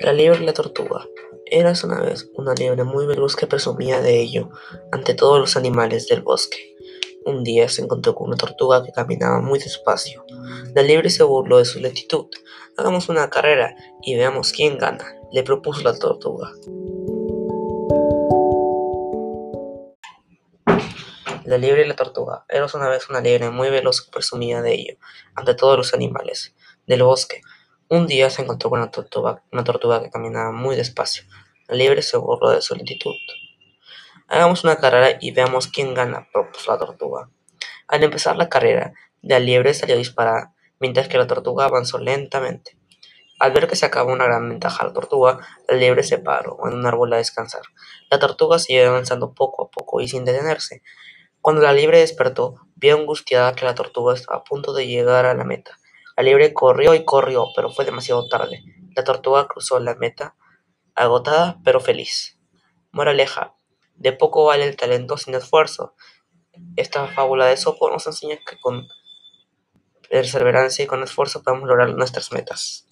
La liebre y la tortuga. Eras una vez una liebre muy veloz que presumía de ello ante todos los animales del bosque. Un día se encontró con una tortuga que caminaba muy despacio. La liebre se burló de su lentitud. Hagamos una carrera y veamos quién gana, le propuso la tortuga. La liebre y la tortuga. Eras una vez una liebre muy veloz que presumía de ello ante todos los animales del bosque. Un día se encontró con una tortuga, que caminaba muy despacio. La liebre se burló de su lentitud. Hagamos una carrera y veamos quién gana, propuso la tortuga. Al empezar la carrera, la liebre salió disparada, mientras que la tortuga avanzó lentamente. Al ver que se acabó una gran ventaja a la tortuga, la liebre se paró en un árbol a descansar. La tortuga siguió avanzando poco a poco y sin detenerse. Cuando la liebre despertó, vio angustiada que la tortuga estaba a punto de llegar a la meta. La corrió y corrió, pero fue demasiado tarde. La tortuga cruzó la meta, agotada pero feliz. Moraleja: de poco vale el talento sin esfuerzo. Esta fábula de Sopo nos enseña que con perseverancia y con esfuerzo podemos lograr nuestras metas.